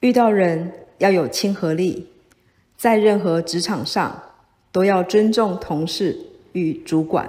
遇到人要有亲和力在任何职场上都要尊重同事与主管。